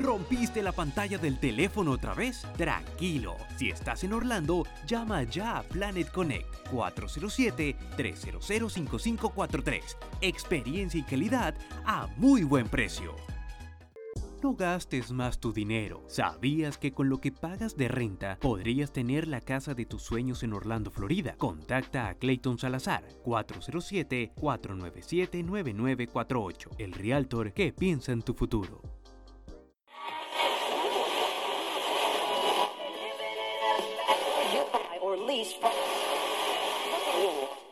¿Rompiste la pantalla del teléfono otra vez? Tranquilo, si estás en Orlando, llama ya a Planet Connect 407-300-5543. Experiencia y calidad a muy buen precio. No gastes más tu dinero. ¿Sabías que con lo que pagas de renta podrías tener la casa de tus sueños en Orlando, Florida? Contacta a Clayton Salazar 407-497-9948, el realtor que piensa en tu futuro.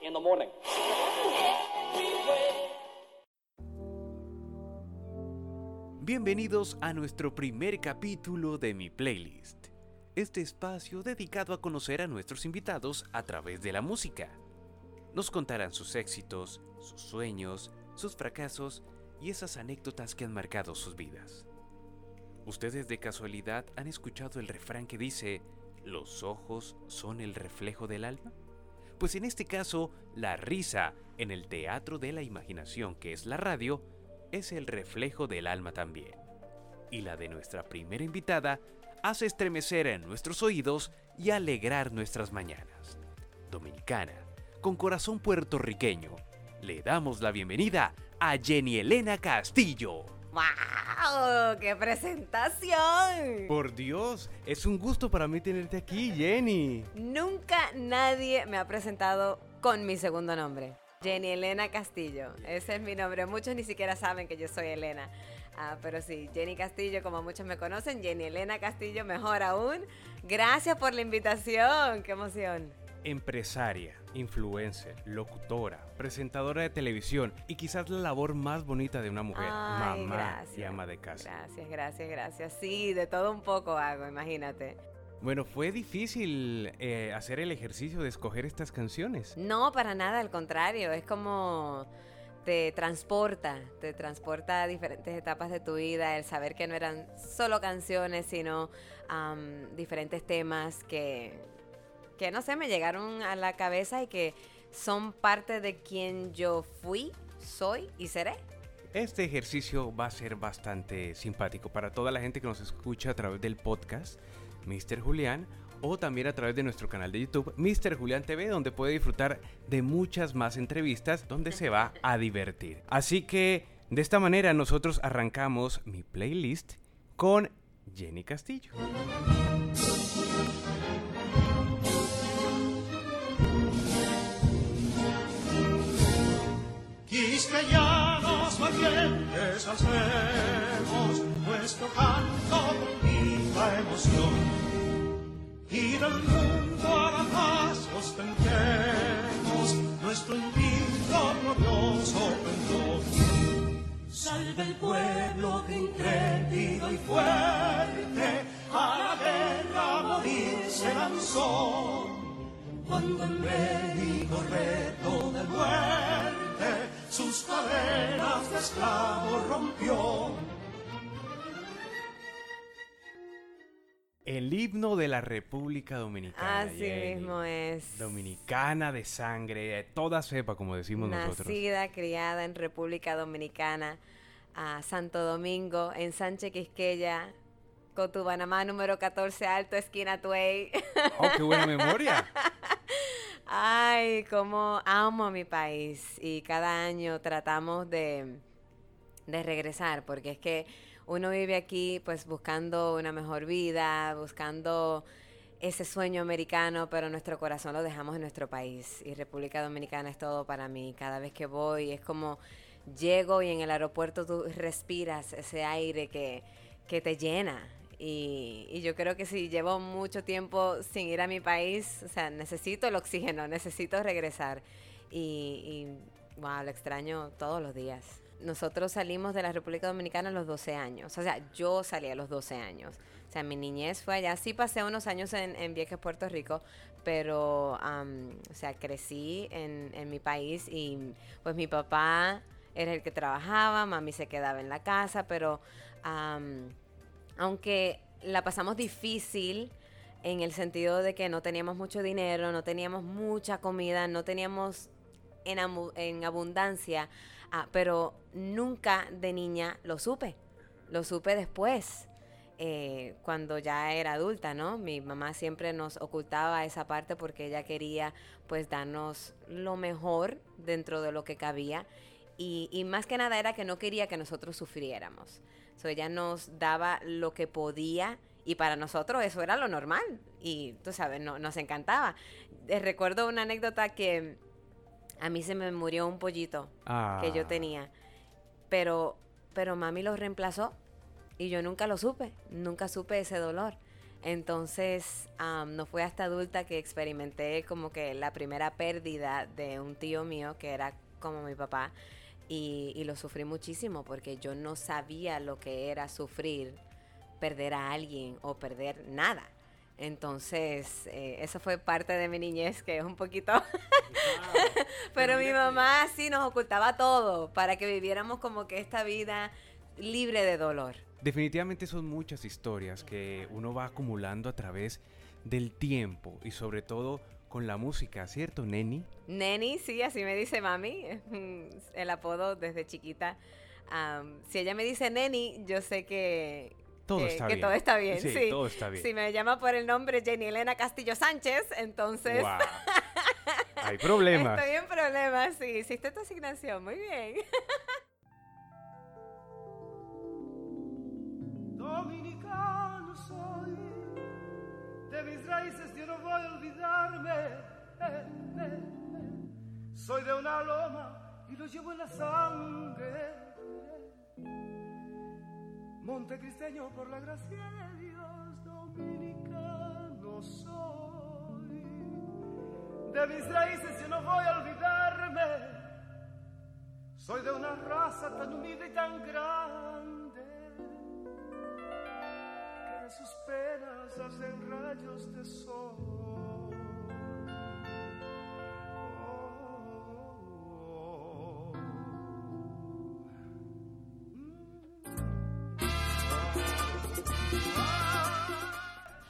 In the morning. Bienvenidos a nuestro primer capítulo de mi playlist. Este espacio dedicado a conocer a nuestros invitados a través de la música. Nos contarán sus éxitos, sus sueños, sus fracasos y esas anécdotas que han marcado sus vidas. ¿Ustedes de casualidad han escuchado el refrán que dice, los ojos son el reflejo del alma? Pues en este caso, la risa en el teatro de la imaginación que es la radio, es el reflejo del alma también. Y la de nuestra primera invitada hace estremecer en nuestros oídos y alegrar nuestras mañanas. Dominicana, con corazón puertorriqueño, le damos la bienvenida a Jenny Elena Castillo. ¡Wow! ¡Qué presentación! Por Dios, es un gusto para mí tenerte aquí, Jenny. Nunca nadie me ha presentado con mi segundo nombre. Jenny Elena Castillo, ese es mi nombre. Muchos ni siquiera saben que yo soy Elena. Ah, pero sí, Jenny Castillo, como muchos me conocen, Jenny Elena Castillo, mejor aún. Gracias por la invitación, qué emoción. Empresaria, influencer, locutora, presentadora de televisión y quizás la labor más bonita de una mujer, Ay, mamá gracias. y ama de casa. Gracias, gracias, gracias. Sí, de todo un poco hago, imagínate. Bueno, fue difícil eh, hacer el ejercicio de escoger estas canciones. No, para nada, al contrario, es como te transporta, te transporta a diferentes etapas de tu vida, el saber que no eran solo canciones, sino diferentes temas que, que, no sé, me llegaron a la cabeza y que son parte de quien yo fui, soy y seré. Este ejercicio va a ser bastante simpático para toda la gente que nos escucha a través del podcast Mr. Julián o también a través de nuestro canal de YouTube Mr. Julián TV donde puede disfrutar de muchas más entrevistas donde se va a divertir. Así que de esta manera nosotros arrancamos mi playlist con Jenny Castillo. Quisqueyanos valientes alcemos nuestro canto con viva emoción y del mundo a la paz ostentemos nuestro invicto glorioso pendón. Salve el pueblo que intrépido y fuerte a la guerra a morir se lanzó cuando en médico reto de muerte sus cadenas de esclavo rompió. El himno de la República Dominicana. Así Jenny. mismo es. Dominicana de sangre, de toda cepa, como decimos nosotros. Nacida, criada en República Dominicana, a Santo Domingo, en Sánchez Quisqueya, Cotubanamá número 14 Alto, esquina Tuey. ¡Oh, qué buena memoria! Ay, cómo amo a mi país y cada año tratamos de, de regresar, porque es que uno vive aquí pues buscando una mejor vida, buscando ese sueño americano, pero nuestro corazón lo dejamos en nuestro país y República Dominicana es todo para mí. Cada vez que voy es como llego y en el aeropuerto tú respiras ese aire que, que te llena. Y, yo creo que si llevo mucho tiempo sin ir a mi país, o sea, necesito el oxígeno, necesito regresar. Y, wow, lo extraño todos los días. Nosotros salimos de la República Dominicana a los 12 años. O sea, yo salí a los 12 años. O sea, mi niñez fue allá. Sí pasé unos años en, en Vieques, Puerto Rico, pero, am, o sea, crecí en, en mi país y pues mi papá era el que trabajaba, mami se quedaba en la casa, pero am, aunque la pasamos difícil en el sentido de que no teníamos mucho dinero, no teníamos mucha comida, no teníamos en, abundancia, ah, pero nunca de niña lo supe, lo supe después. eh, cuando ya era adulta, ¿no? Mi mamá siempre nos ocultaba esa parte porque ella quería pues darnos lo mejor dentro de lo que cabía y más que nada era que no quería que nosotros sufriéramos. So, ella nos daba lo que podía y para nosotros eso era lo normal y tú sabes, no, nos encantaba. Eh, recuerdo una anécdota que a mí se me murió un pollito que yo Ah. tenía, pero, pero mami lo reemplazó y yo nunca lo supe, nunca supe ese dolor. Entonces, am, no fue hasta adulta que experimenté como que la primera pérdida de un tío mío que era como mi papá y, y lo sufrí muchísimo porque yo no sabía lo que era sufrir, perder a alguien o perder nada. Entonces, eh, eso fue parte de mi niñez que es un poquito... Pero mi mamá sí nos ocultaba todo para que viviéramos como que esta vida libre de dolor. Definitivamente son muchas historias que uno va acumulando a través del tiempo y sobre todo con la música, ¿cierto, Neni? Neni, sí, así me dice mami, el apodo desde chiquita. Si ella me dice Neni, yo sé que, Todo que- está que bien. todo está bien. Sí, Sí, todo está bien. Si me llama por el nombre Jenny Elena Castillo Sánchez, entonces. Hay problemas. estoy en problemas. Sí, hiciste tu asignación, muy bien. De mis raíces yo no voy a olvidarme. Soy de una loma y lo llevo en la sangre. Montecristeño por la gracia de Dios, dominicano soy. De mis raíces yo no voy a olvidarme. Soy de una raza tan humilde y tan grande sus penas hacen rayos de sol.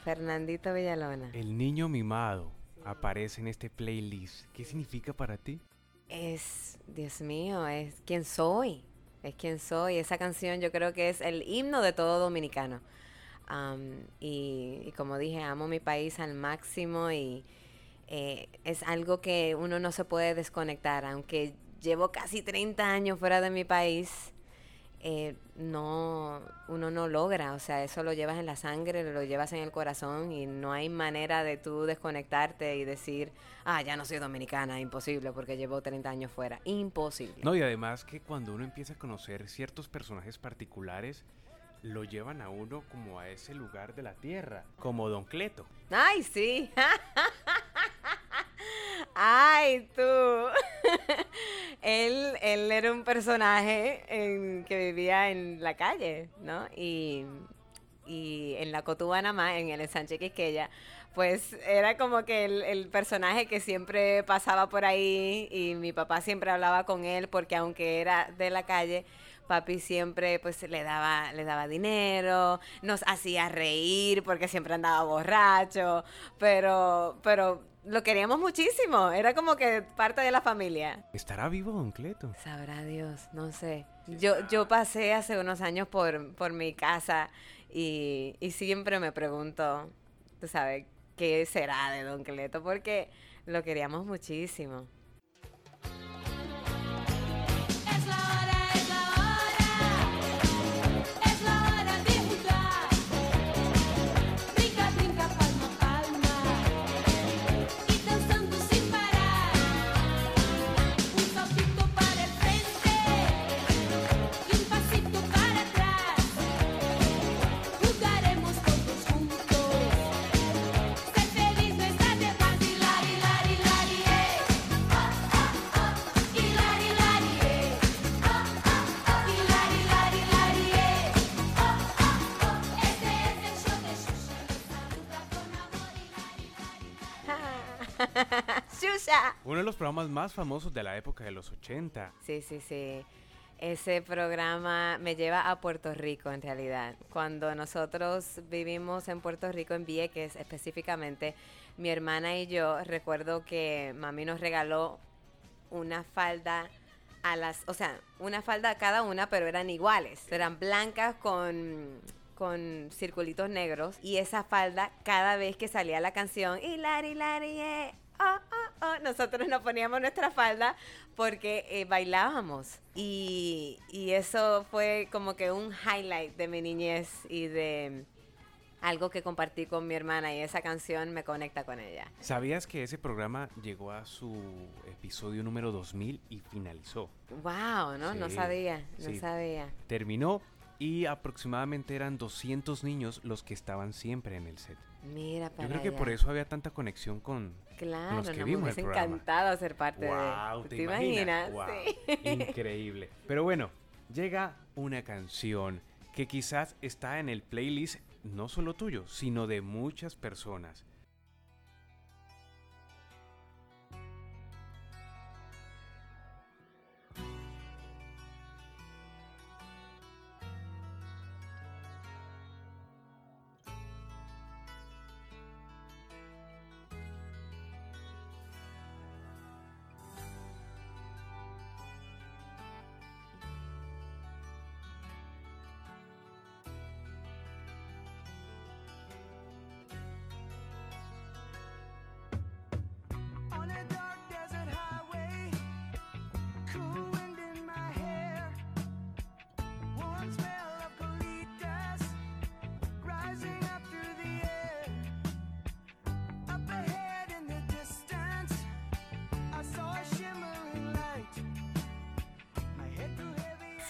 Fernandito Villalona. El niño mimado aparece en este playlist. ¿Qué significa para ti? Es, Dios mío, es quien soy. Es quien soy. Esa canción yo creo que es el himno de todo dominicano. Am, y, y como dije, amo mi país al máximo y eh, es algo que uno no se puede desconectar. Aunque llevo casi 30 años fuera de mi país, eh, no, uno no logra. O sea, eso lo llevas en la sangre, lo llevas en el corazón y no hay manera de tú desconectarte y decir, ah, ya no soy dominicana, imposible, porque llevo 30 años fuera. Imposible. No, y además que cuando uno empieza a conocer ciertos personajes particulares, lo llevan a uno como a ese lugar de la tierra, como Don Cleto. Ay, sí. Ay, tú. él, él era un personaje que vivía en la calle, ¿no? Y, y en la Cotubana más, en el Sánchez Quisqueya, pues era como que el personaje que siempre pasaba por ahí y mi papá siempre hablaba con él porque aunque era de la calle, papi siempre pues le daba, le daba dinero, nos hacía reír porque siempre andaba borracho, pero, pero lo queríamos muchísimo, era como que parte de la familia. ¿Estará vivo Don Cleto? Sabrá Dios, no sé. Yo, yo pasé hace unos años por, por mi casa y, y siempre me pregunto, tú sabes, ¿qué será de Don Cleto? Porque lo queríamos muchísimo. 80. Uno de los programas más famosos de la época de los 80. Sí, sí, sí. Ese programa me lleva a Puerto Rico en realidad. Cuando nosotros vivimos en Puerto Rico, en Vieques específicamente, mi hermana y yo recuerdo que mami nos regaló una falda a las, o sea, una falda cada una, pero eran iguales. Eran blancas con con circulitos negros y esa falda cada vez que salía la canción Hilari Hilari eh", oh, oh, oh, nosotros nos poníamos nuestra falda porque eh, bailábamos y, y eso fue como que un highlight de mi niñez y de algo que compartí con mi hermana y esa canción me conecta con ella. ¿Sabías que ese programa llegó a su episodio número 2000 y finalizó? Wow, ¿no? No sabía, no sí. sabía. Terminó y aproximadamente eran 200 niños los que estaban siempre en el set. Mira para Yo creo que por eso había tanta conexión con, Claro, los que vimos el programa. encantado ser parte Wow, de. ¿te, ¿Te imaginas? imaginas? Wow, Sí. Increíble. Pero bueno, llega una canción que quizás está en el playlist no solo tuyo, sino de muchas personas.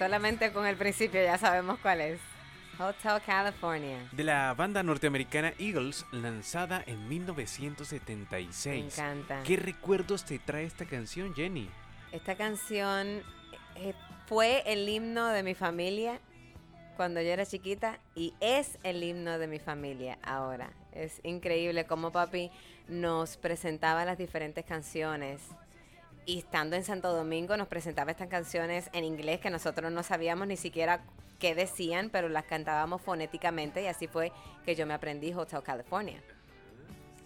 Solamente con el principio ya sabemos cuál es. Hotel California. De la banda norteamericana Eagles, lanzada en Me 1976. encanta. ¿Qué recuerdos te trae esta canción, Jenny? Esta canción eh, fue el himno de mi familia cuando yo era chiquita y es el himno de mi familia ahora. Es increíble cómo papi nos presentaba las diferentes canciones. Y estando en Santo Domingo nos presentaba estas canciones en inglés que nosotros no sabíamos ni siquiera qué decían, pero las cantábamos fonéticamente y así fue que yo me aprendí Hotel California.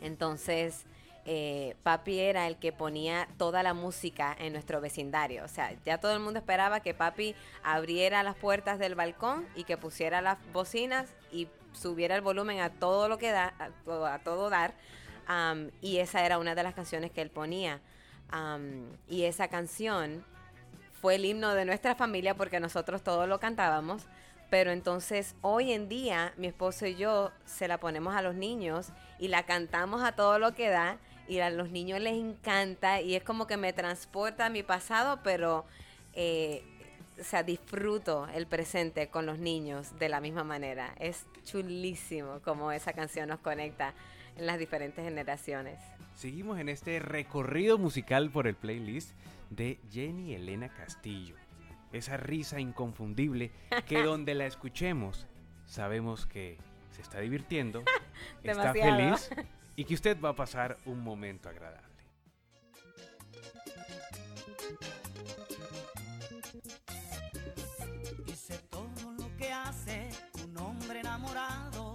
Entonces, eh, papi era el que ponía toda la música en nuestro vecindario. O sea, ya todo el mundo esperaba que papi abriera las puertas del balcón y que pusiera las bocinas y subiera el volumen a todo lo que da, a todo, a todo dar. Am, y esa era una de las canciones que él ponía. Am, y esa canción fue el himno de nuestra familia porque nosotros todos lo cantábamos. Pero entonces hoy en día mi esposo y yo se la ponemos a los niños y la cantamos a todo lo que da y a los niños les encanta y es como que me transporta a mi pasado, pero eh, o sea, disfruto el presente con los niños de la misma manera. Es chulísimo como esa canción nos conecta en las diferentes generaciones. Seguimos en este recorrido musical por el playlist de Jenny Elena Castillo. Esa risa inconfundible que donde la escuchemos sabemos que se está divirtiendo, está feliz y que usted va a pasar un momento agradable. Hice todo lo que hace un hombre enamorado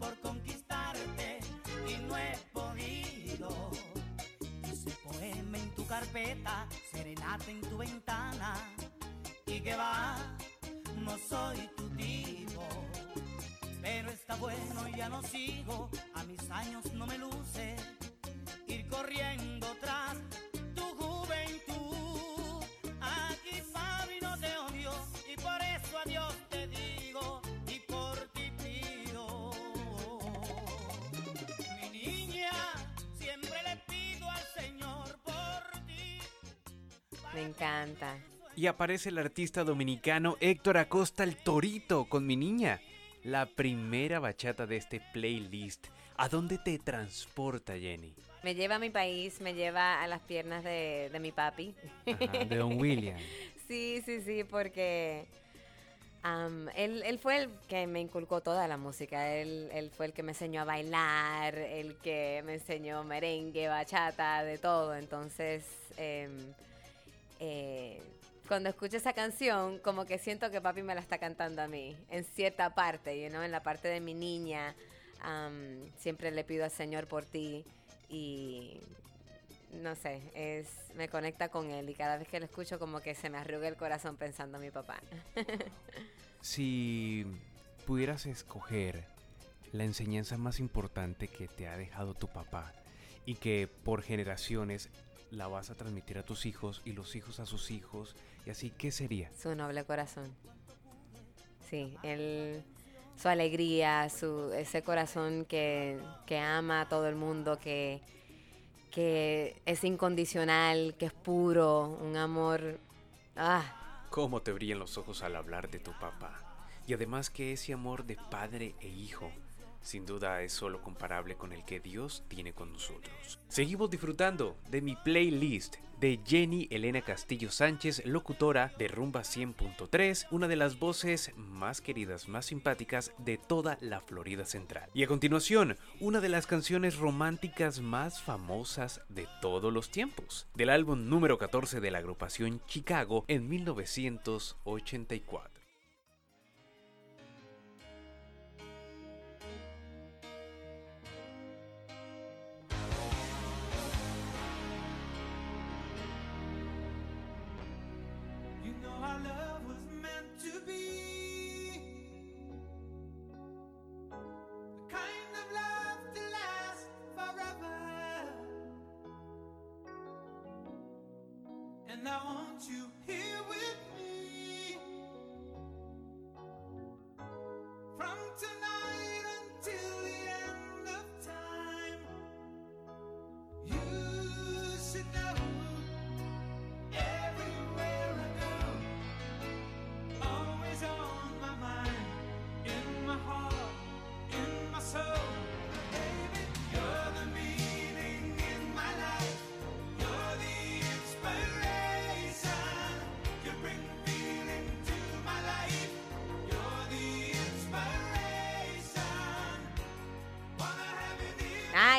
por conquistarte y no he carpeta, serenata en tu ventana y que va, no soy tu tipo. Pero está bueno y ya no sigo, a mis años no me luce ir corriendo tras Me encanta. Y aparece el artista dominicano Héctor Acosta el Torito con mi niña. La primera bachata de este playlist. ¿A dónde te transporta, Jenny? Me lleva a mi país, me lleva a las piernas de, de mi papi. Ajá, de Don William. Sí, sí, sí, porque am, él, él fue el que me inculcó toda la música. Él, él fue el que me enseñó a bailar, el que me enseñó merengue, bachata, de todo. Entonces, em, eh, cuando escucho esa canción, como que siento que papi me la está cantando a mí, en cierta parte, you en la parte de mi niña. siempre le pido al Señor por ti y no sé, es me conecta con él y cada vez que lo escucho como que se me arruga el corazón pensando en mi papá. Si pudieras escoger la enseñanza más importante que te ha dejado tu papá y que por generaciones la vas a transmitir a tus hijos y los hijos a sus hijos y así, ¿qué sería? Su noble corazón. Sí, él, su alegría, su, ese corazón que, que ama a todo el mundo, que, que es incondicional, que es puro, un amor... Ah, Cómo te brillan los ojos al hablar de tu papá. Y además que ese amor de padre e hijo, sin duda es solo comparable con el que Dios tiene con nosotros. Seguimos disfrutando de mi playlist de Jenny Elena Castillo Sánchez, locutora de Rumba 100.3, una de las voces más queridas, más simpáticas de toda la Florida Central. Y a continuación, una de las canciones románticas más famosas de todos los tiempos, del álbum número 14 de la agrupación Chicago en 1984.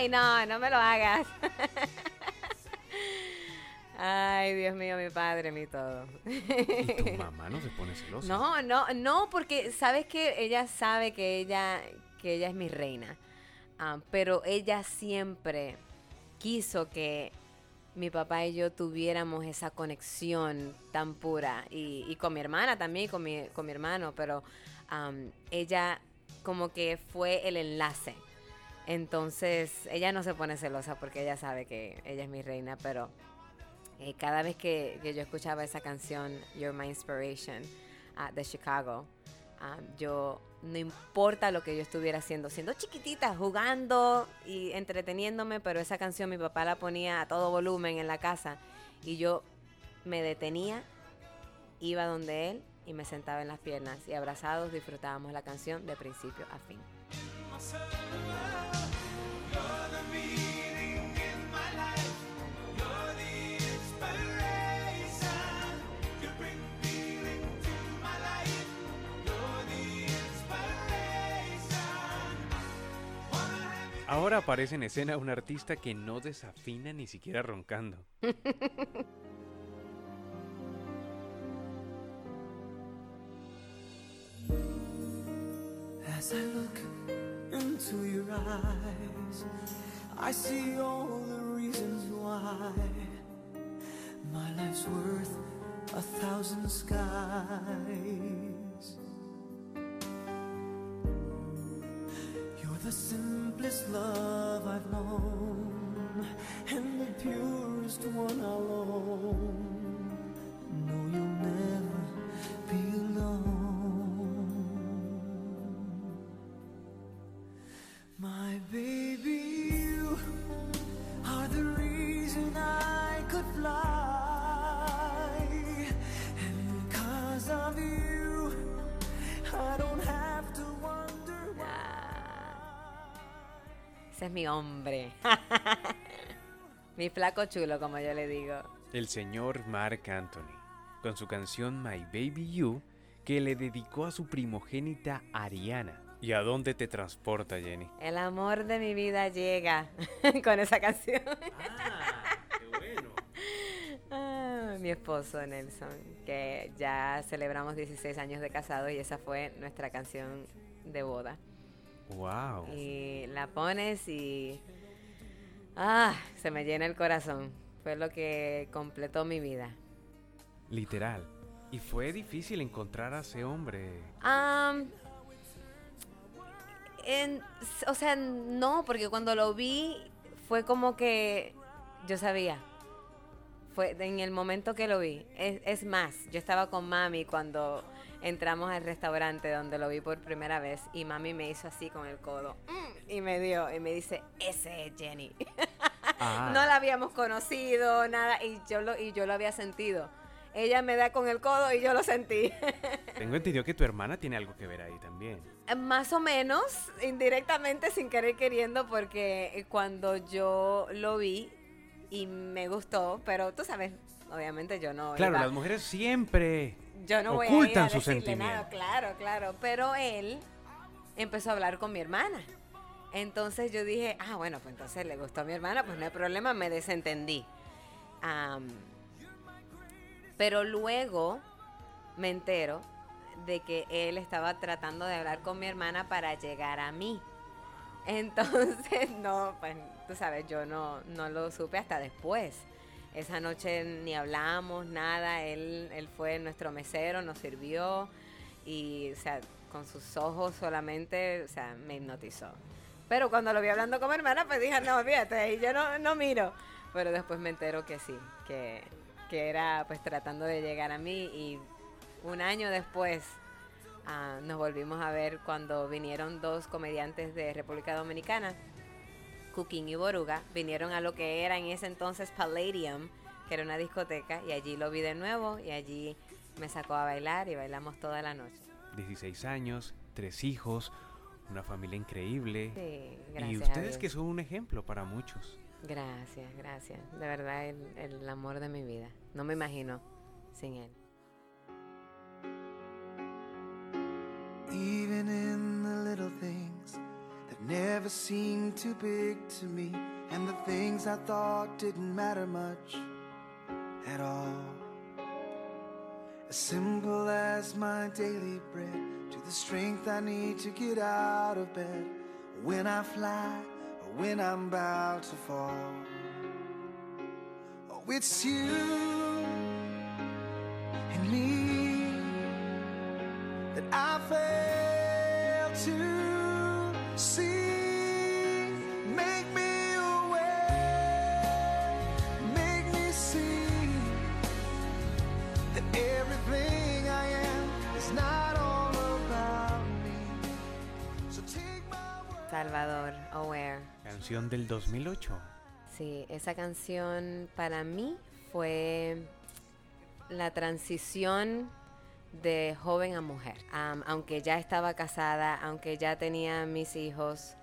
Ay, no, no me lo hagas. Ay, Dios mío, mi padre, mi todo. Y tu mamá no se pone celosa. No, no, no, porque sabes que ella sabe que ella, que ella es mi reina. Ah, pero ella siempre quiso que mi papá y yo tuviéramos esa conexión tan pura. Y, y con mi hermana también, con mi, con mi hermano, pero ella como que fue el enlace. Entonces, ella no se pone celosa porque ella sabe que ella es mi reina, pero eh, cada vez que, yo escuchaba esa canción, You're My Inspiration, ah, de Chicago, ah, yo, no importa lo que yo estuviera haciendo, siendo chiquitita, jugando y entreteniéndome, pero esa canción mi papá la ponía a todo volumen en la casa y yo me detenía, iba donde él y me sentaba en las piernas y abrazados disfrutábamos la canción de principio a fin. Ahora aparece en escena un artista que no desafina ni siquiera roncando. Into your eyes, I see all the reasons why my life's worth a thousand skies. You're the simplest love I've known, and the purest one I'll own. You'll hombre. mi flaco chulo, como yo le digo. El señor Mark Anthony, con su canción My Baby You, que le dedicó a su primogénita Ariana. ¿Y a dónde te transporta, Jenny? El amor de mi vida llega con esa canción. qué bueno. Ah, mi esposo Nelson, que ya celebramos 16 años de casado y esa fue nuestra canción de boda. Wow. Y la pones y... Ah, se me llena el corazón. Fue lo que completó mi vida. Literal. Y fue difícil encontrar a ese hombre. Am, En- o sea, no, porque cuando lo vi fue como que yo sabía. Fue en el momento que lo vi. Es, es más, yo estaba con mami cuando entramos al restaurante donde lo vi por primera vez y mami me hizo así con el codo mm, y me dio y me dice, ese es Jenny. Ah, No la habíamos conocido, nada, y yo lo, y yo lo había sentido. Ella me da con el codo y yo lo sentí. Tengo entendido que tu hermana tiene algo que ver ahí también. Más o menos, indirectamente, sin querer queriendo, porque cuando yo lo vi y me gustó, pero tú sabes, obviamente yo no Claro, iba- las mujeres siempre yo no voy a ir ocultan a sus decirle nada, sentimientos. claro, claro, pero él empezó a hablar con mi hermana. Entonces yo dije, ah, bueno, pues entonces le gustó a mi hermana, pues no hay problema, me desentendí. Am, pero luego me entero de que él estaba tratando de hablar con mi hermana para llegar a mí. Entonces, no, pues tú sabes, yo no, no lo supe hasta después. Esa noche ni hablamos, nada. Él, él fue nuestro mesero, nos sirvió y, o sea, con sus ojos solamente, o sea, me hipnotizó. Pero cuando lo vi hablando con mi hermana, pues dije, no, fíjate, ahí yo no, no miro. Pero después me entero que sí, que, que era pues tratando de llegar a mí y un año después ah, nos volvimos a ver cuando vinieron dos comediantes de República Dominicana, Cooking y Boruga, vinieron a lo que era en ese entonces Palladium, que era una discoteca, y allí lo vi de nuevo y allí me sacó a bailar y bailamos toda la noche. 16 años, tres hijos, una familia increíble. Sí, gracias. y a ustedes Dios. que son un ejemplo para muchos. Gracias, gracias. De verdad, el, el amor de mi vida. No me imagino sin él. Even in the little things never seemed too big to me, and the things I thought didn't matter much at all. As simple as my daily bread, to the strength I need to get out of bed when I fly or when I'm about to fall. Oh, it's you and me that I fail to Salvador, Aware. Canción del 2008. Sí, esa canción para mí fue la transición de joven a mujer. Aunque ya estaba casada, aunque ya tenía mis hijos,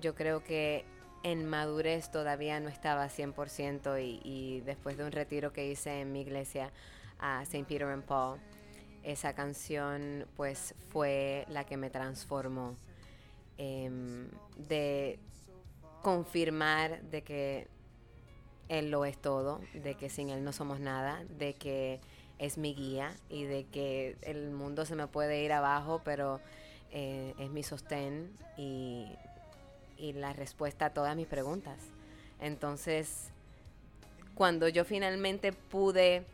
yo creo que en madurez todavía no estaba 100% y, y después de un retiro que hice en mi iglesia a St. Peter and Paul, esa canción pues fue la que me transformó em, de confirmar de que Él lo es todo, de que sin Él no somos nada, de que es mi guía y de que el mundo se me puede ir abajo, pero eh, es mi sostén y, y la respuesta a todas mis preguntas. Entonces, cuando yo finalmente pude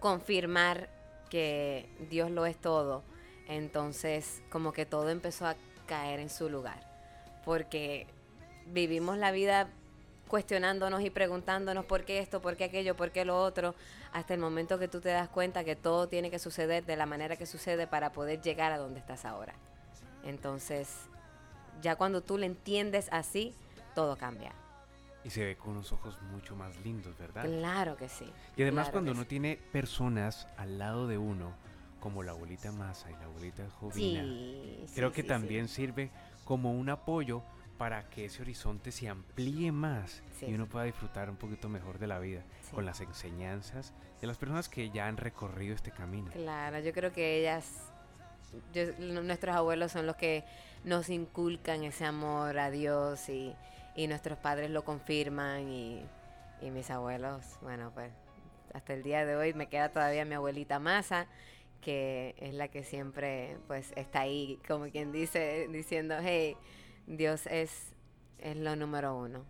confirmar que Dios lo es todo, entonces como que todo empezó a caer en su lugar. Porque vivimos la vida cuestionándonos y preguntándonos por qué esto, por qué aquello, por qué lo otro, hasta el momento que tú te das cuenta que todo tiene que suceder de la manera que sucede para poder llegar a donde estás ahora. Entonces, ya cuando tú le entiendes así, todo cambia. Y se ve con unos ojos mucho más lindos, ¿verdad? Claro que sí. Y además claro cuando uno sí. tiene personas al lado de uno, como la abuelita Masa y la abuelita Jovina, Sí, creo sí, que también sirve como un apoyo para que ese horizonte se amplíe más Sí. y uno pueda disfrutar un poquito mejor de la vida Sí. con las enseñanzas de las personas que ya han recorrido este camino. Claro, yo creo que ellas, yo- nuestros abuelos son los que nos inculcan ese amor a Dios y, y nuestros padres lo confirman y, y mis abuelos, bueno, pues hasta el día de hoy me queda todavía mi abuelita Masa, que es la que siempre pues está ahí, como quien dice, diciendo, hey, Dios es, es lo número uno.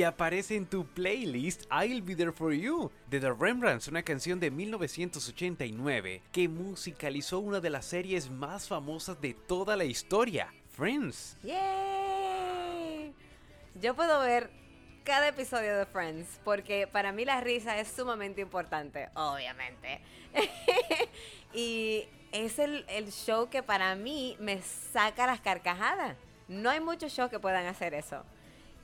Y aparece en tu playlist I'll Be There For You de The Rembrandts, una canción de 1989 que musicalizó una de las series más famosas de toda la historia, Friends. ¡Yay! Yo puedo ver cada episodio de Friends porque para mí la risa es sumamente importante, obviamente. y es el, el show que para mí me saca las carcajadas. No hay muchos shows que puedan hacer eso.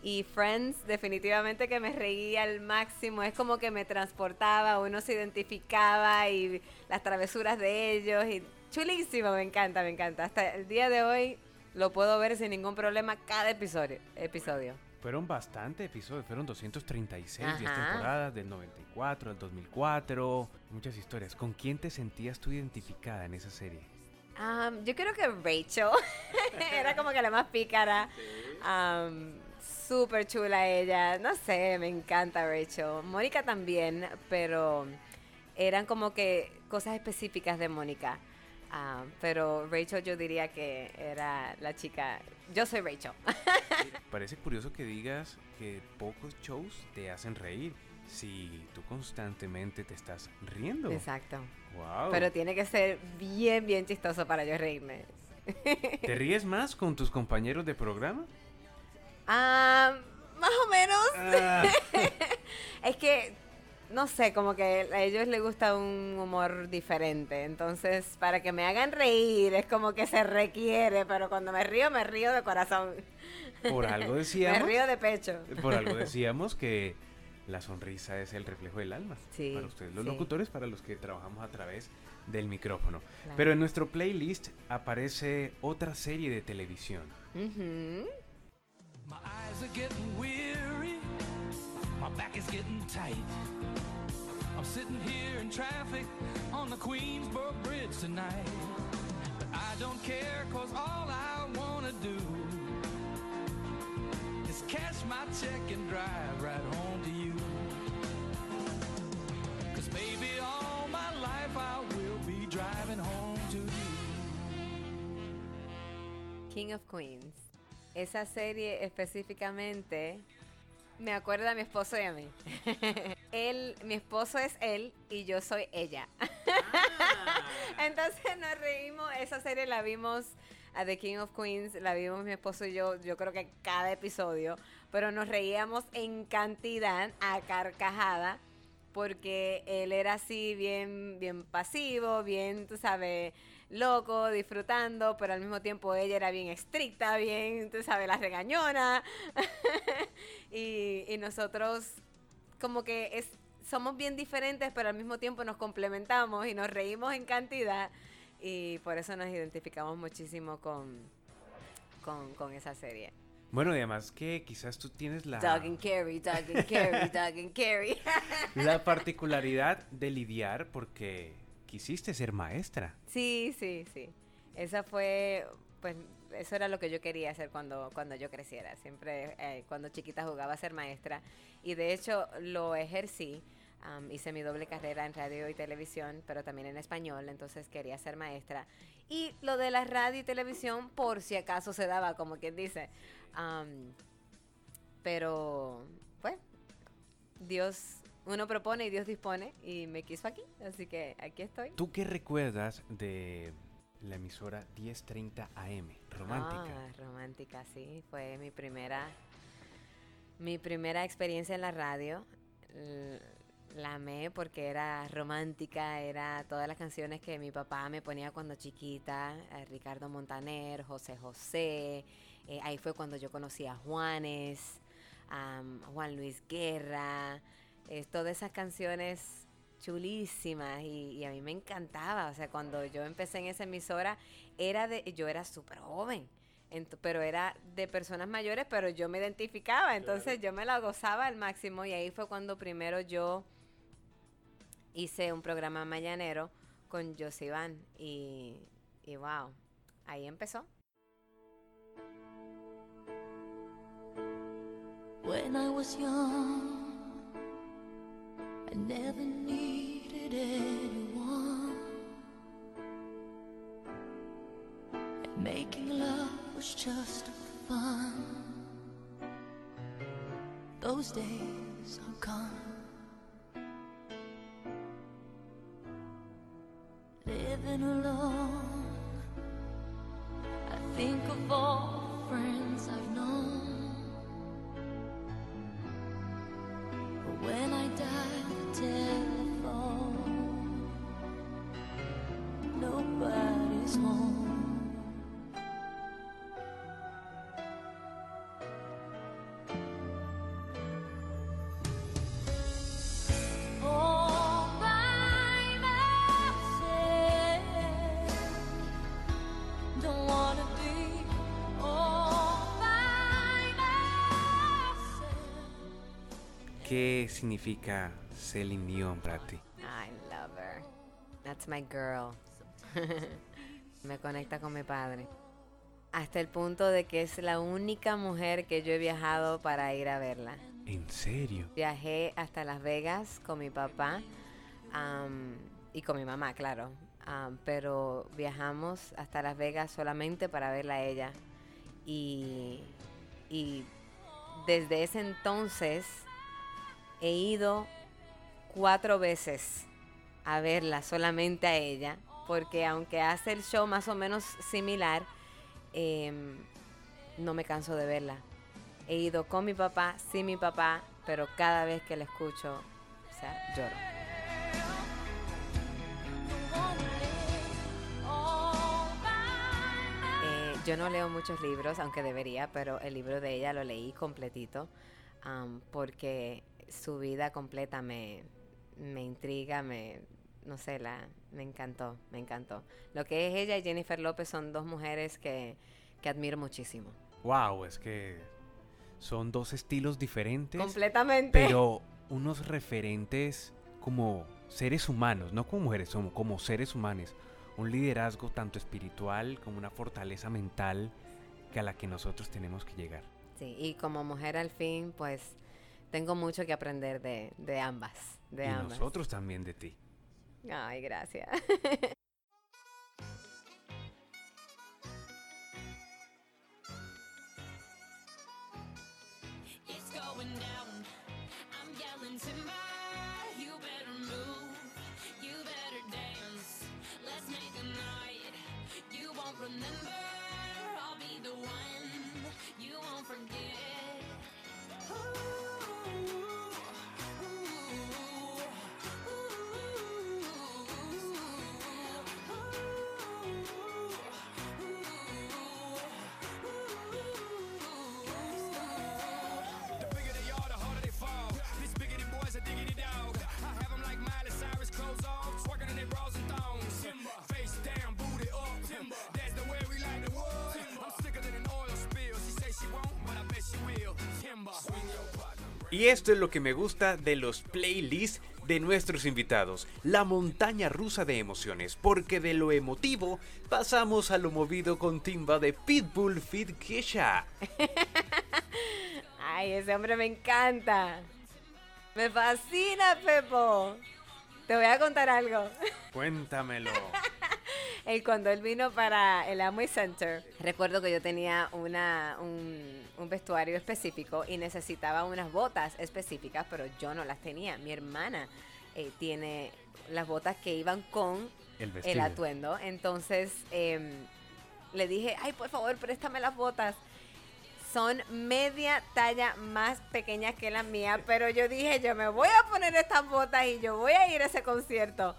Y Friends definitivamente que me reía al máximo, es como que me transportaba, uno se identificaba y las travesuras de ellos y chulísimo, me encanta, me encanta. Hasta el día de hoy lo puedo ver sin ningún problema cada episodio. episodio. Fueron bastantes episodios, fueron 236, 10 Ajá. temporadas, del 94 al 2004, muchas historias. ¿Con quién te sentías tú identificada en esa serie? Am, yo creo que Rachel era como que la más pícara. Am, Súper chula ella. No sé, me encanta Rachel. Mónica también, pero eran como que cosas específicas de Mónica. Am, pero Rachel yo diría que era la chica. Yo soy Rachel. Parece curioso que digas que pocos shows te hacen reír si tú constantemente te estás riendo. Exacto. Wow. Pero tiene que ser bien, bien chistoso para yo reírme. ¿Te ríes más con tus compañeros de programa? Ah, más o menos. Ah, Es que, no sé, como que a ellos les gusta un humor diferente. Entonces, para que me hagan reír, es como que se requiere. Pero cuando me río, me río de corazón. por algo Me decíamos. río de pecho. Por algo decíamos que la sonrisa es el reflejo del alma. Sí, Para ustedes, los sí. locutores, para los que trabajamos a través del micrófono. Claro. Pero en nuestro playlist aparece otra serie de televisión. My eyes are getting weary. My back is getting tight. I'm sitting here in traffic on the Queensboro Bridge tonight. But I don't care, cause all I wanna do is cash my check and drive right home to you. Cause maybe all my life I will be driving home to you. King of Queens. Esa serie específicamente me acuerda a mi esposo y a mí. él, mi esposo es él y yo soy ella. Entonces nos reímos, esa serie la vimos a The King of Queens, la vimos mi esposo y yo, yo creo que cada episodio, pero nos reíamos en cantidad, a carcajada, porque él era así bien, bien pasivo, bien, tú sabes, loco, disfrutando, pero al mismo tiempo ella era bien estricta, bien, tú sabes, la regañona. y, y nosotros como que es, somos bien diferentes, pero al mismo tiempo nos complementamos y nos reímos en cantidad. Y por eso nos identificamos muchísimo con, con, con esa serie. Bueno, y además que quizás tú tienes la, Doug and Carrie, Doug and Carrie, Doug and Carrie. la particularidad de lidiar porque quisiste ser maestra. Sí, sí, sí. Esa fue, pues, eso era lo que yo quería hacer cuando, cuando yo creciera. Siempre, eh, cuando chiquita jugaba a ser maestra. Y de hecho lo ejercí. Am, hice mi doble carrera en radio y televisión, pero también en español, entonces quería ser maestra. Y lo de la radio y televisión, por si acaso se daba, como quien dice. Am, pero, pues, Dios, uno propone y Dios dispone, y me quiso aquí, así que aquí estoy. ¿Tú qué recuerdas de la emisora 1030 AM? Romántica. Ah, romántica, sí. Fue mi primera, mi primera experiencia en la radio. La amé porque era romántica, era todas las canciones que mi papá me ponía cuando chiquita, eh, Ricardo Montaner, José José, eh, ahí fue cuando yo conocí a Juanes, Juan Luis Guerra, eh, todas esas canciones chulísimas y, y a mí me encantaba, o sea, cuando yo empecé en esa emisora, era de, yo era súper joven, pero era de personas mayores, pero yo me identificaba, entonces yo me la gozaba al máximo y ahí fue cuando primero yo hice un programa mañanero con Josiván y, y wow, ahí empezó. When I was young, I never needed anyone. And making love was just fun. those days are gone. Living alone, I think of all the friends I've known. ¿Qué significa Celine Dion para ti? I love her. That's my girl. Me conecta con mi padre. Hasta el punto de que es la única mujer que yo he viajado para ir a verla. ¿En serio? Viajé hasta Las Vegas con mi papá y con mi mamá, claro. Pero viajamos hasta Las Vegas solamente para verla a ella. Y, y desde ese entonces he ido cuatro veces a verla solamente a ella, porque aunque hace el show más o menos similar, em, no me canso de verla. He ido con mi papá, sin mi papá, pero cada vez que la escucho, lloro. Eh, yo no leo muchos libros, aunque debería, pero el libro de ella lo leí completito, porque su vida completa me, me intriga, me, no sé, la, me encantó, me encantó. Lo que es ella y Jennifer López son dos mujeres que, que admiro muchísimo. Wow, es que son dos estilos diferentes, Completamente. pero unos referentes como seres humanos, no como mujeres, como, como seres humanos. Un liderazgo tanto espiritual como una fortaleza mental que a la que nosotros tenemos que llegar. Sí, y como mujer al fin, pues tengo mucho que aprender de, de ambas. De y ambas. nosotros también de ti. Ay, gracias. It's Y esto es lo que me gusta de los playlists de nuestros invitados, la montaña rusa de emociones, porque de lo emotivo pasamos a lo movido con timba de Pitbull Fit Kesha. Ay, ese hombre me encanta. Me fascina, Pepo. Te voy a contar algo. Cuéntamelo. Él, cuando él vino para el Amway Center, recuerdo que yo tenía una, un, un vestuario específico y necesitaba unas botas específicas, pero yo no las tenía. Mi hermana eh, tiene las botas que iban con El el atuendo. Entonces em, le dije, ay, por favor, préstame las botas. Son media talla más pequeñas que la mía, pero yo dije, yo me voy a poner estas botas y yo voy a ir a ese concierto.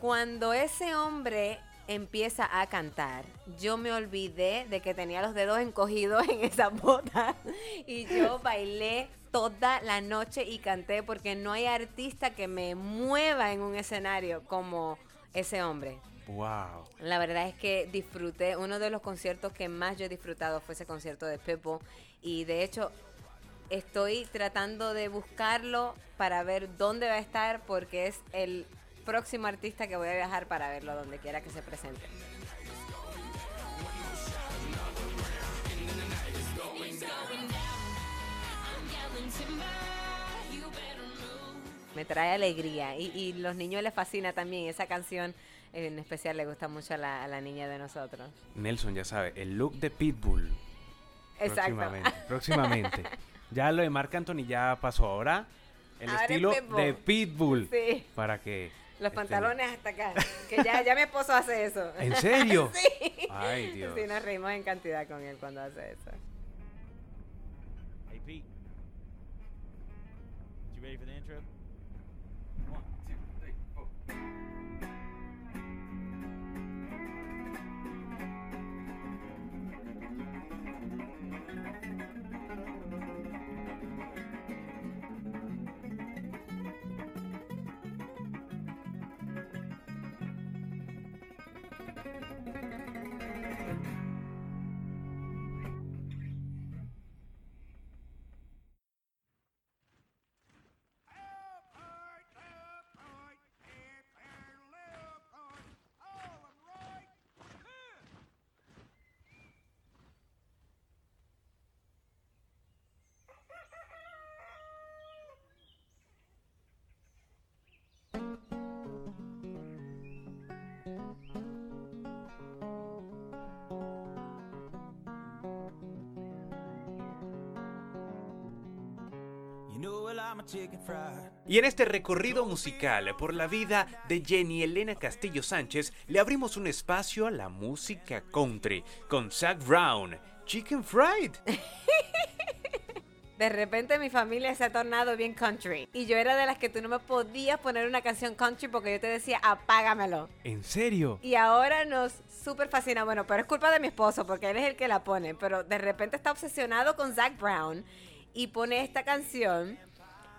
Cuando ese hombre empieza a cantar, yo me olvidé de que tenía los dedos encogidos en esas botas y yo bailé toda la noche y canté porque no hay artista que me mueva en un escenario como ese hombre. Wow. La verdad es que disfruté, uno de los conciertos que más yo he disfrutado fue ese concierto de Pepo y de hecho estoy tratando de buscarlo para ver dónde va a estar porque es el próximo artista que voy a viajar para verlo donde quiera que se presente. Me trae alegría y, y los niños les fascina también esa canción. En especial le gusta mucho a la, a la niña de nosotros. Nelson ya sabe, el look de Pitbull. Exacto. Próximamente. próximamente. Ya lo de Marc Anthony ya pasó. Ahora el Ahora es estilo Pitbull. de Pitbull. Sí. Para que. Los estén- pantalones hasta acá. Que ya, ya mi esposo hace eso. ¿En serio? sí. Ay, Dios. Sí, nos reímos en cantidad con él cuando hace eso. Hey Pete. You ready for the intro? One, two, Y en este recorrido musical por la vida de Jenny Elena Castillo Sánchez, le abrimos un espacio a la música country con Zach Brown, Chicken Fried. De repente mi familia se ha tornado bien country. Y yo era de las que tú no me podías poner una canción country porque yo te decía, apágamelo. ¿En serio? Y ahora nos súper fascina. Bueno, pero es culpa de mi esposo porque él es el que la pone. Pero de repente está obsesionado con Zach Brown y pone esta canción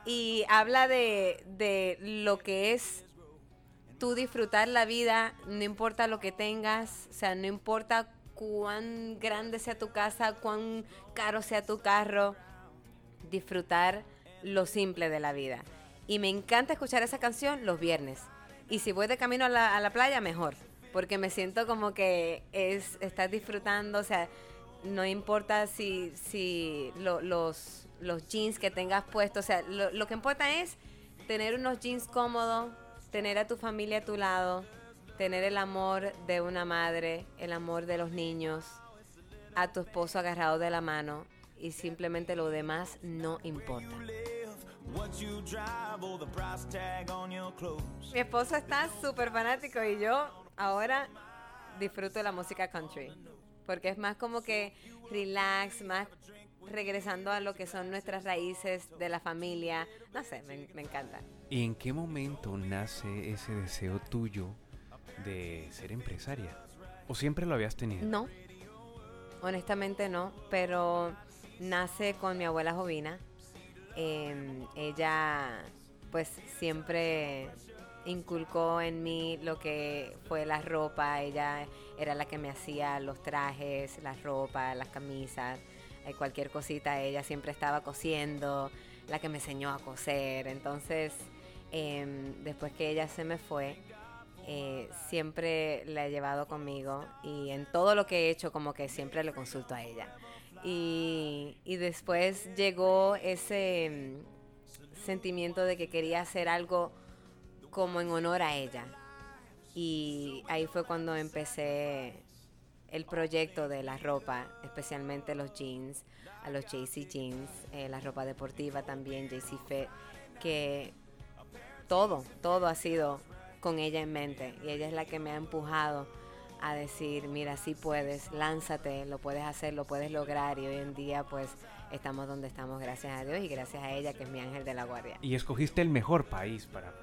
y habla de, de lo que es tú disfrutar la vida, no importa lo que tengas, o sea, no importa cuán grande sea tu casa, cuán caro sea tu carro, disfrutar lo simple de la vida. Y me encanta escuchar esa canción los viernes. Y si voy de camino a la, playa, mejor. Porque me siento como que es, estás disfrutando, o sea, no importa si, si lo- los, los jeans que tengas puestos, o sea, lo, lo que importa es tener unos jeans cómodos, tener a tu familia a tu lado, tener el amor de una madre, el amor de los niños, a tu esposo agarrado de la mano y simplemente lo demás no importa. Mi esposo está súper fanático y yo ahora disfruto de la música country. Porque es más como que relax, más regresando a lo que son nuestras raíces de la familia. No sé, me, me encanta. ¿Y en qué momento nace ese deseo tuyo de ser empresaria? ¿O siempre lo habías tenido? No, honestamente no, pero nace con mi abuela Jovina. Em, ella pues siempre inculcó en mí lo que fue la ropa, ella era la que me hacía los trajes, las ropas, las camisas, eh, cualquier cosita, ella siempre estaba cosiendo, la que me enseñó a coser, entonces em, después que ella se me fue, eh, siempre la he llevado conmigo y en todo lo que he hecho como que siempre le consulto a ella. Y, y después llegó ese mm, sentimiento de que quería hacer algo como en honor a ella. Y ahí fue cuando empecé el proyecto de la ropa, especialmente los jeans, a los JC jeans, eh, la ropa deportiva también, JC Fit, que todo, todo ha sido con ella en mente. Y ella es la que me ha empujado a decir, mira, sí puedes, lánzate, lo puedes hacer, lo puedes lograr. Y hoy en día pues estamos donde estamos gracias a Dios y gracias a ella que es mi ángel de la guardia. Y escogiste el mejor país para.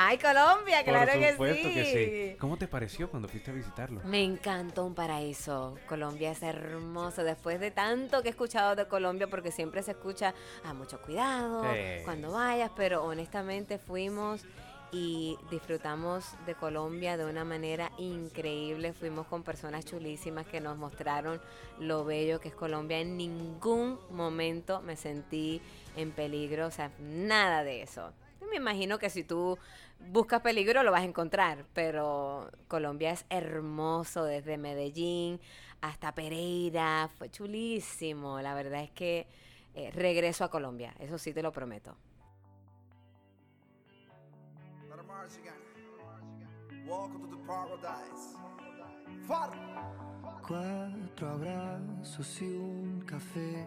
¡Ay, Colombia! ¡Claro Por que supuesto sí! que sí. ¿Cómo te pareció cuando fuiste a visitarlo? Me encantó un paraíso. Colombia es hermoso. Después de tanto que he escuchado de Colombia, porque siempre se escucha a mucho cuidado Sí. cuando vayas, pero honestamente fuimos y disfrutamos de Colombia de una manera increíble. Fuimos con personas chulísimas que nos mostraron lo bello que es Colombia. En ningún momento me sentí en peligro, o sea, nada de eso. Me imagino que si tú buscas peligro lo vas a encontrar, pero Colombia es hermoso desde Medellín hasta Pereira, fue chulísimo. La verdad es que eh, regreso a Colombia, eso sí te lo prometo. Cuatro abrazos y un café.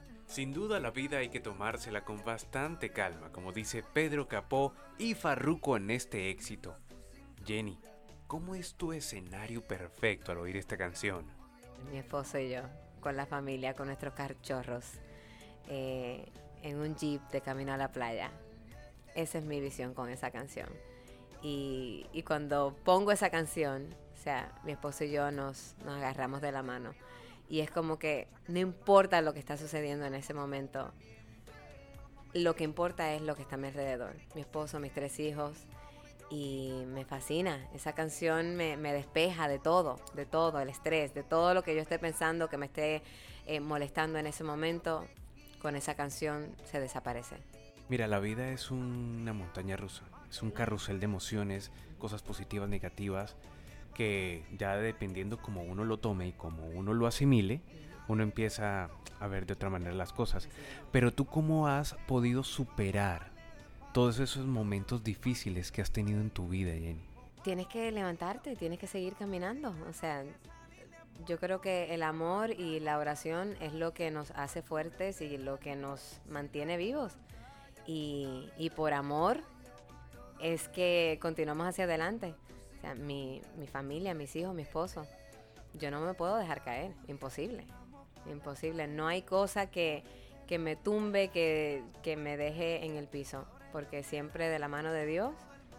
Sin duda la vida hay que tomársela con bastante calma, como dice Pedro Capó y Farruko en este éxito. Jenny, ¿cómo es tu escenario perfecto al oír esta canción? Mi esposo y yo, con la familia, con nuestros cachorros, eh, en un jeep de camino a la playa. Esa es mi visión con esa canción. Y, cuando pongo esa canción, o sea, mi esposo y yo nos agarramos de la mano. Y es como que no importa lo que está sucediendo en ese momento, lo que importa es lo que está a mi alrededor. Mi esposo, mis tres hijos. Y me fascina. Esa canción me, despeja de todo, de todo, el estrés, de todo lo que yo esté pensando, que me esté eh, molestando en ese momento. Con esa canción se desaparece. Mira, la vida es una montaña rusa, es un carrusel de emociones, cosas positivas, negativas, que ya dependiendo como uno lo tome y como uno lo asimile, uno empieza a ver de otra manera las cosas. Pero tú cómo has podido superar todos esos momentos difíciles que has tenido en tu vida, Jenny? Tienes que levantarte, tienes que seguir caminando. O sea, yo creo que el amor y la oración es lo que nos hace fuertes y lo que nos mantiene vivos. Y, y por amor es que continuamos hacia adelante. O sea, mi, mi familia, mis hijos, mi esposo. Yo no me puedo dejar caer. Imposible. Imposible. No hay cosa que, que me tumbe, que, que me deje en el piso. Porque siempre de la mano de Dios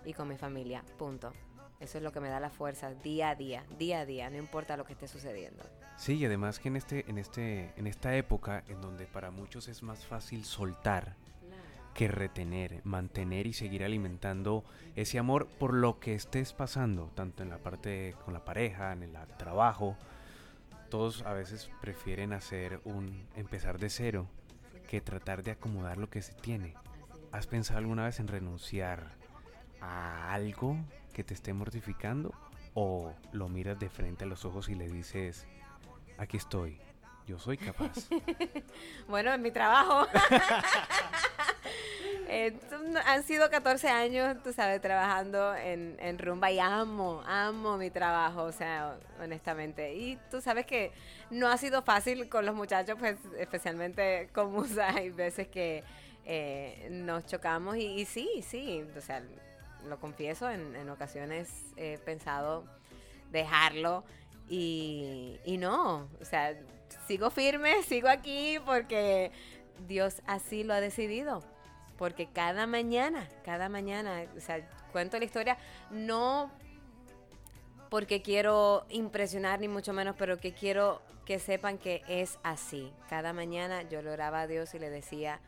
y con mi familia. Punto. Eso es lo que me da la fuerza día a día, día a día, no importa lo que esté sucediendo. Sí, y además que en este, en este, en esta época en donde para muchos es más fácil soltar que retener, mantener y seguir alimentando ese amor por lo que estés pasando, tanto en la parte con la pareja, en el trabajo. Todos a veces prefieren hacer un empezar de cero que tratar de acomodar lo que se tiene. ¿Has pensado alguna vez en renunciar a algo que te esté mortificando o lo miras de frente a los ojos y le dices, aquí estoy, yo soy capaz? Bueno, en mi trabajo. Eh, han sido 14 años, tú sabes, trabajando en, rumba y amo, amo mi trabajo, o sea, honestamente. Y tú sabes que no ha sido fácil con los muchachos, pues especialmente con Musa, hay veces que eh, nos chocamos y, sí, sí, o sea, lo confieso, en, ocasiones he pensado dejarlo y no, o sea, sigo firme, sigo aquí porque Dios así lo ha decidido. Porque cada mañana, cada mañana, o sea, cuento la historia, no porque quiero impresionar ni mucho menos, pero que quiero que sepan que es así. Cada mañana yo le oraba a Dios y le decía,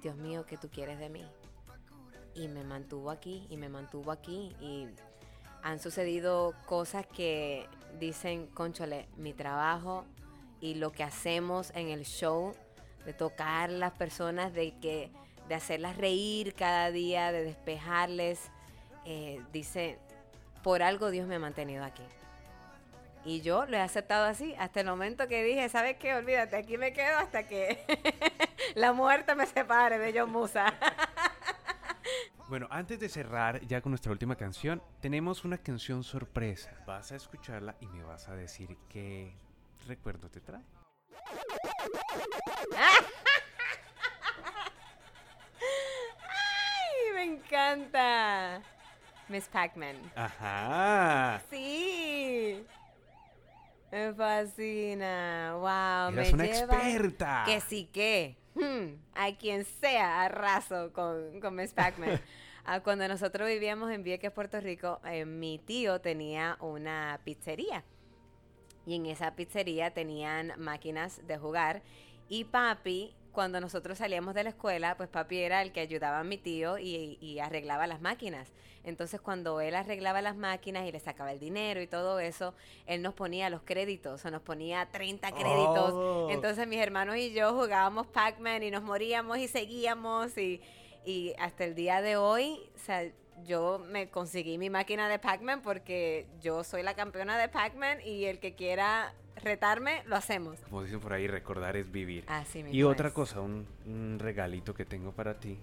Dios mío, ¿qué tú quieres de mí? Y me mantuvo aquí, y me mantuvo aquí, y han sucedido cosas que dicen, conchole, mi trabajo y lo que hacemos en el show, de tocar las personas, de que de hacerlas reír cada día, de despejarles, eh, dice, por algo Dios me ha mantenido aquí. Y yo lo he aceptado así hasta el momento que dije, ¿sabes qué? Olvídate, aquí me quedo hasta que la muerte me separe de John Musa. Bueno, antes de cerrar ya con nuestra última canción, tenemos una canción sorpresa. Vas a escucharla y me vas a decir qué recuerdo te trae. ¡Ay, me encanta! Miss Pac-Man. Ajá. Sí. Me fascina. Wow. Eras me una lleva- experta. Que sí que. Hmm, a quien sea arraso con, con Miss Pac-Man. Ah, cuando nosotros vivíamos en Vieques, Puerto Rico, eh, mi tío tenía una pizzería. Y en esa pizzería tenían máquinas de jugar. Y papi, cuando nosotros salíamos de la escuela, pues papi era el que ayudaba a mi tío y, y arreglaba las máquinas. Entonces cuando él arreglaba las máquinas y le sacaba el dinero y todo eso, él nos ponía los créditos, o nos ponía 30 créditos. Oh. Entonces mis hermanos y yo jugábamos Pac-Man y nos moríamos y seguíamos y... Y hasta el día de hoy, o sea, yo me conseguí mi máquina de Pac-Man porque yo soy la campeona de Pac-Man y el que quiera retarme, lo hacemos. Como dicen por ahí, recordar es vivir. Así mismo y otra es. cosa, un, un regalito que tengo para ti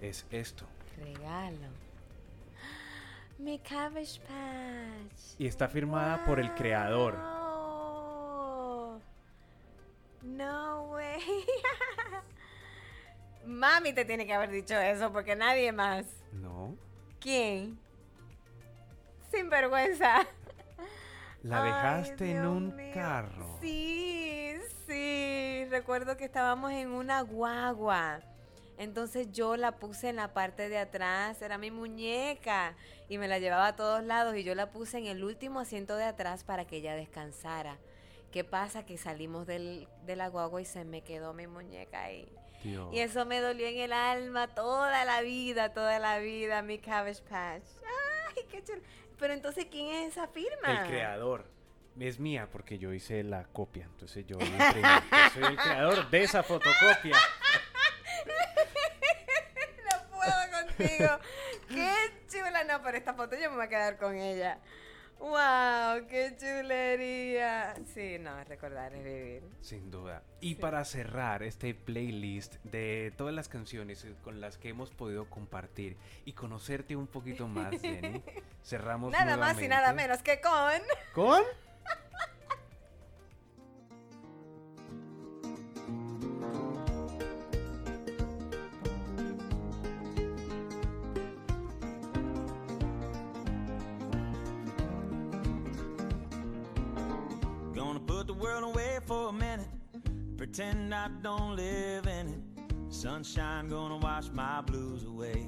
es esto. Regalo. Mi Cabbage Patch. Y está firmada por el creador. No way. Mami te tiene que haber dicho eso porque nadie más. No. ¿Quién? Sin vergüenza. La Ay, dejaste en un mío. carro. Sí, sí. Recuerdo que estábamos en una guagua. Entonces yo la puse en la parte de atrás, era mi muñeca, y me la llevaba a todos lados y yo la puse en el último asiento de atrás para que ella descansara. ¿Qué pasa? Que salimos del, de la guagua y se me quedó mi muñeca ahí. Dios. Y eso me dolió en el alma toda la vida, toda la vida, mi Cabbage Patch. ¡Ay, qué chulo! Pero entonces, ¿quién es esa firma? El creador. Es mía porque yo hice la copia. Entonces yo. Yo soy el creador de esa fotocopia. No puedo contigo. Qué chula. No, pero esta foto yo me voy a quedar con ella. ¡Wow! ¡Qué chulería! Sí, no, recordar es vivir. Sin duda. Y para cerrar este playlist de todas las canciones con las que hemos podido compartir y conocerte un poquito más, Jenny, cerramos Nada más y nada menos que con. ¿Con? the world away for a minute. Pretend I don't live in it. Sunshine gonna wash my blues away.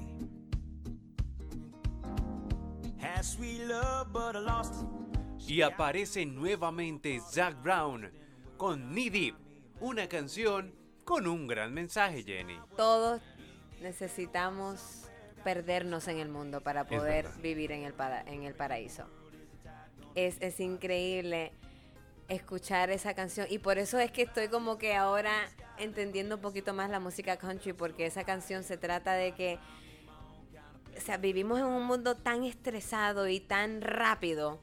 Had sweet love, but I lost it. Y aparece nuevamente Zac Brown con Knee Deep, una canción con un gran mensaje, Jenny. Todos necesitamos perdernos en el mundo para poder vivir en el, para- en el paraíso. Es, es increíble escuchar esa canción y por eso es que estoy como que ahora entendiendo un poquito más la música country porque esa canción se trata de que o sea, vivimos en un mundo tan estresado y tan rápido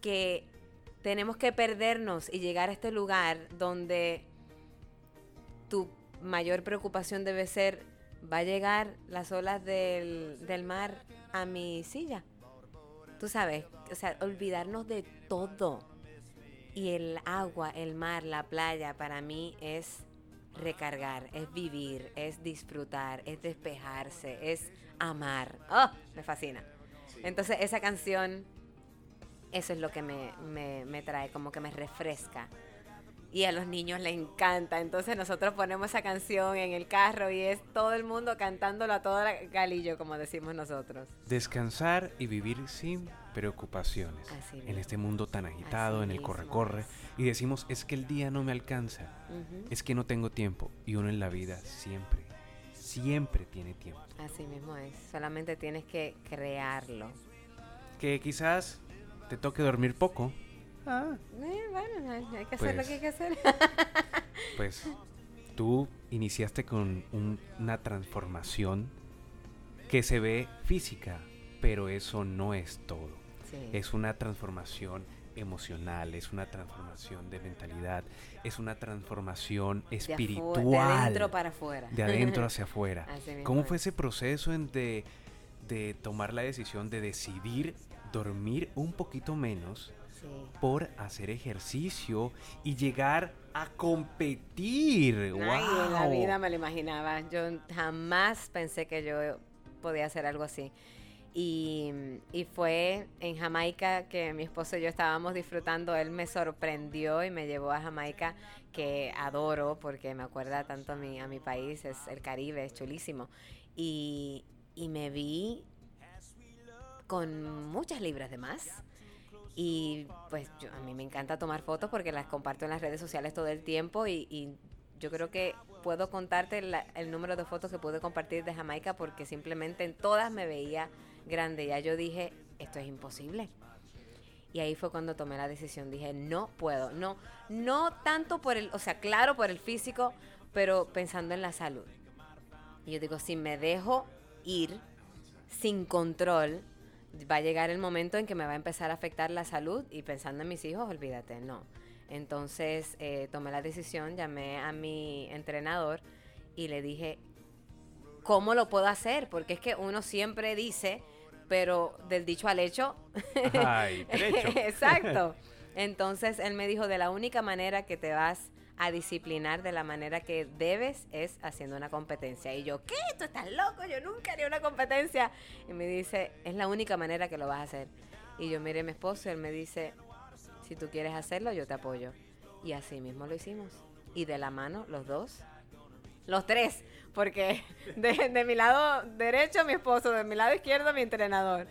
que tenemos que perdernos y llegar a este lugar donde tu mayor preocupación debe ser, ¿va a llegar las olas del, del mar a mi silla? Tú sabes, o sea, olvidarnos de todo. Y el agua, el mar, la playa, para mí es recargar, es vivir, es disfrutar, es despejarse, es amar. ¡Oh! Me fascina. Entonces esa canción, eso es lo que me, me- me trae, como que me refresca. Y a los niños les encanta. Entonces nosotros ponemos esa canción en el carro y es todo el mundo cantándolo a todo galillo, como decimos nosotros. Descansar y vivir sin preocupaciones. En este mundo tan agitado, Así en el corre-corre. Y decimos, es que el día no me alcanza. Es que no tengo tiempo. Y uno en la vida siempre, siempre tiene tiempo. Así mismo es. Solamente tienes que crearlo. Que quizás te toque dormir poco. Eh, bueno, hay que hacer lo Pues, que hay que hacer. Pues tú iniciaste con un- una transformación que se ve física, pero eso no es todo. Sí. Es una transformación emocional, es una transformación de mentalidad, es una transformación espiritual. De adentro para afuera. de adentro hacia afuera. ¿Cómo fue ese proceso en de, de tomar la decisión de decidir dormir un poquito menos Sí. por hacer ejercicio y llegar a competir? Ay, en la ¡Wow! vida me lo imaginaba. Yo jamás pensé que yo podía hacer algo así. Y, fue en Jamaica que mi esposo y yo estábamos disfrutando. Él me sorprendió y me llevó a Jamaica, que adoro porque me acuerda tanto a mi, a mi país, es el Caribe, es chulísimo. Y, y me vi con muchas libras de más. Y pues yo- a mí me encanta tomar fotos porque las comparto en las redes sociales todo el tiempo y, y yo creo que puedo contarte la- el número de fotos que pude compartir de Jamaica porque simplemente en todas me veía grande. Ya yo dije, esto es imposible. Y ahí fue cuando tomé la decisión. Dije, no puedo. No, no tanto por el, o sea, claro por el físico, pero pensando en la salud. Y yo digo, si me dejo ir sin control, va a llegar el momento en que me va a empezar a afectar la salud y pensando en mis hijos, olvídate, no. Entonces eh, tomé la decisión, llamé a mi entrenador y le dije, ¿cómo lo puedo hacer? Porque es que uno siempre dice, pero del dicho al hecho. Ay. Exacto. Entonces él me dijo, de la única manera que te vas a disciplinar de la manera que debes es haciendo una competencia. Y yo, ¿qué? ¿Tú estás loco? Yo nunca haría una competencia. Y me dice, es la única manera que lo vas a hacer. Y yo miré a mi esposo y él me dice, si tú quieres hacerlo, yo te apoyo. Y así mismo lo hicimos. Y de la mano, los dos, los tres, porque de, de mi lado derecho mi esposo, de mi lado izquierdo mi entrenador.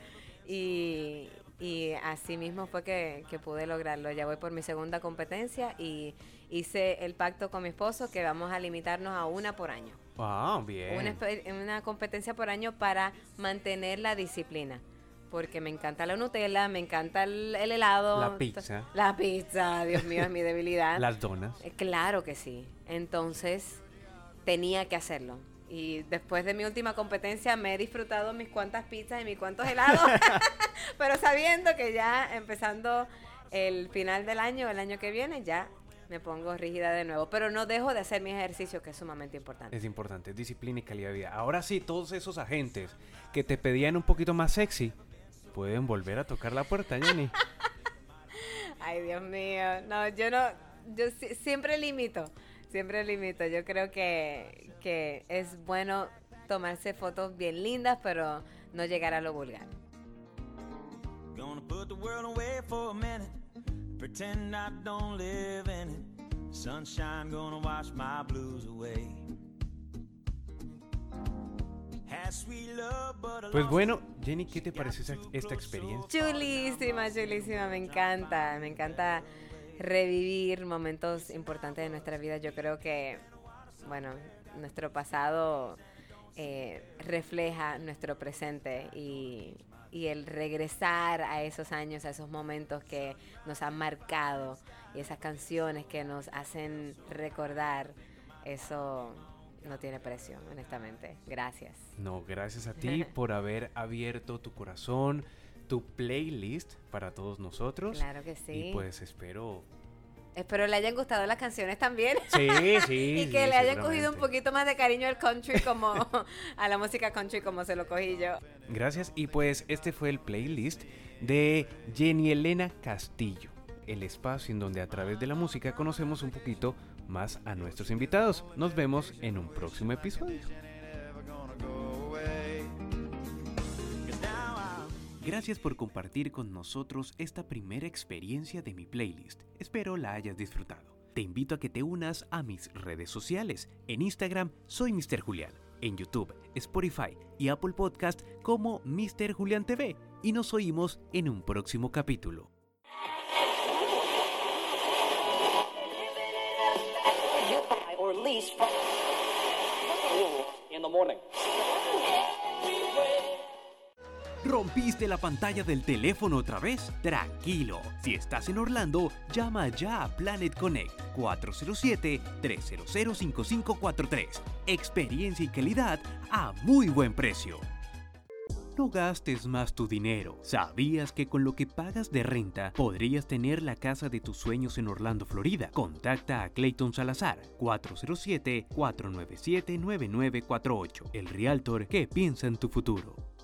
Y, y así mismo fue que, que pude lograrlo. Ya voy por mi segunda competencia y hice el pacto con mi esposo que vamos a limitarnos a una por año. Ah, bien. Una, una competencia por año para mantener la disciplina. Porque me encanta la Nutella, me encanta el, el helado. La pizza. La pizza, Dios mío, es mi debilidad. Las donas. Eh, Claro que sí. Entonces, tenía que hacerlo. Y después de mi última competencia me he disfrutado mis cuantas pizzas y mis cuantos helados. Pero sabiendo que ya empezando el final del año, el año que viene, ya me pongo rígida de nuevo. Pero no dejo de hacer mi ejercicio, que es sumamente importante. Es importante, disciplina y calidad de vida. Ahora sí, todos esos agentes que te pedían un poquito más sexy, pueden volver a tocar la puerta, Jenny. Ay, Dios mío. No, yo no, yo si- siempre limito, siempre limito. Yo creo que, que es bueno tomarse fotos bien lindas, pero no llegar a lo vulgar. Gonna put the world away for a minute. Pretend I don't live in it. Sunshine gonna wash my blues away. Had sweet love, but I Pues bueno, Jenny, ¿qué te parece esta experiencia? Chulísima, chulísima, me encanta, me encanta revivir momentos importantes de nuestra vida. Yo creo que, bueno, nuestro pasado eh, refleja nuestro presente y, y el regresar a esos años, a esos momentos que nos han marcado y esas canciones que nos hacen recordar, eso no tiene precio, honestamente. Gracias. No, gracias a ti por haber abierto tu corazón, tu playlist para todos nosotros. Claro que sí. Y pues espero... Espero le hayan gustado las canciones también. Sí, sí. y que sí, le hayan cogido un poquito más de cariño al country como a la música country como se lo cogí yo. Gracias. Y pues este fue el playlist de Jenny Elena Castillo. El espacio en donde a través de la música conocemos un poquito más a nuestros invitados. Nos vemos en un próximo episodio. Gracias por compartir con nosotros esta primera experiencia de mi playlist. Espero la hayas disfrutado. Te invito a que te unas a mis redes sociales. En Instagram soy Mr. Julián. En YouTube, Spotify y Apple Podcast como Mr. Julián TV. Y nos oímos en un próximo capítulo. or lease in the morning. ¿Rompiste la pantalla del teléfono otra vez? Tranquilo. Si estás en Orlando, llama ya a Planet Connect 407-300-5543. Experiencia y calidad a muy buen precio. No gastes más tu dinero. ¿Sabías que con lo que pagas de renta podrías tener la casa de tus sueños en Orlando, Florida? Contacta a Clayton Salazar 407-497-9948, el realtor que piensa en tu futuro.